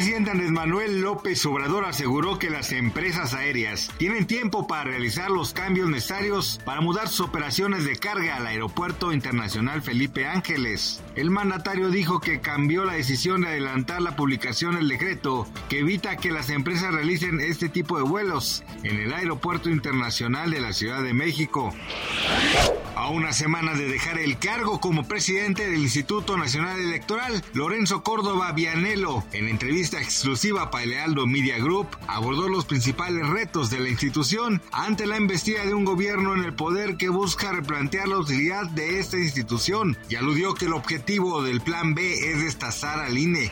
El presidente Andrés Manuel López Obrador aseguró que las empresas aéreas tienen tiempo para realizar los cambios necesarios para mudar sus operaciones de carga al Aeropuerto Internacional Felipe Ángeles. El mandatario dijo que cambió la decisión de adelantar la publicación del decreto que evita que las empresas realicen este tipo de vuelos en el Aeropuerto Internacional de la Ciudad de México. A una semana de dejar el cargo como presidente del Instituto Nacional Electoral, Lorenzo Córdoba Vianelo, en entrevista exclusiva para el Aldo Media Group, abordó los principales retos de la institución ante la embestida de un gobierno en el poder que busca replantear la utilidad de esta institución y aludió que el objetivo del Plan B es destazar al INE.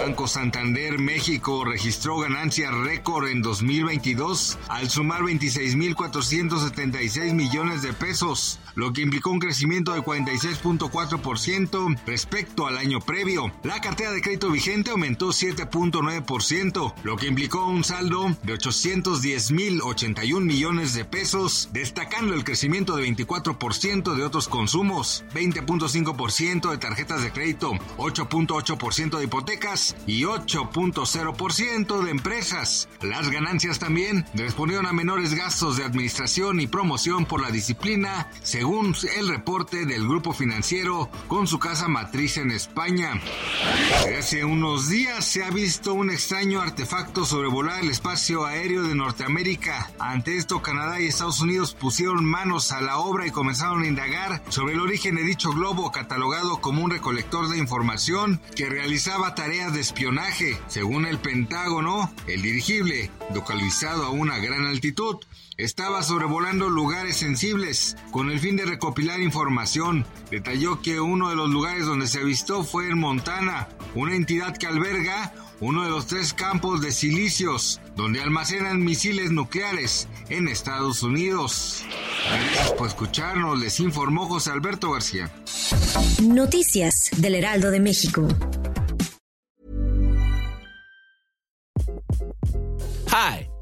Banco Santander México registró ganancias récord en 2022 al sumar 26.476 millones de pesos, lo que implicó un crecimiento de 46.4% respecto al año previo. La cartera de crédito vigente aumentó 7.9%, lo que implicó un saldo de 810.081 millones de pesos, destacando el crecimiento de 24% de otros consumos, 20.5% de tarjetas de crédito, 8.8% de hipotecas y 8.0% de empresas. Las ganancias también respondieron a menores gastos de administración y promoción por la disciplina, según el reporte del grupo financiero con su casa matriz en España. Hace unos días se ha visto un extraño artefacto sobrevolar el espacio aéreo de Norteamérica. Ante esto, Canadá y Estados Unidos pusieron manos a la obra y comenzaron a indagar sobre el origen de dicho globo catalogado como un recolector de información que realizaba tareas de espionaje. Según el Pentágono, el dirigible, localizado a una gran altitud, estaba sobrevolando lugares sensibles con el fin de recopilar información. Detalló que uno de los lugares donde se avistó fue en Montana, una entidad que alberga uno de los tres campos de silicios donde almacenan misiles nucleares en Estados Unidos. Gracias por escucharnos, les informó José Alberto García. Noticias del Heraldo de México.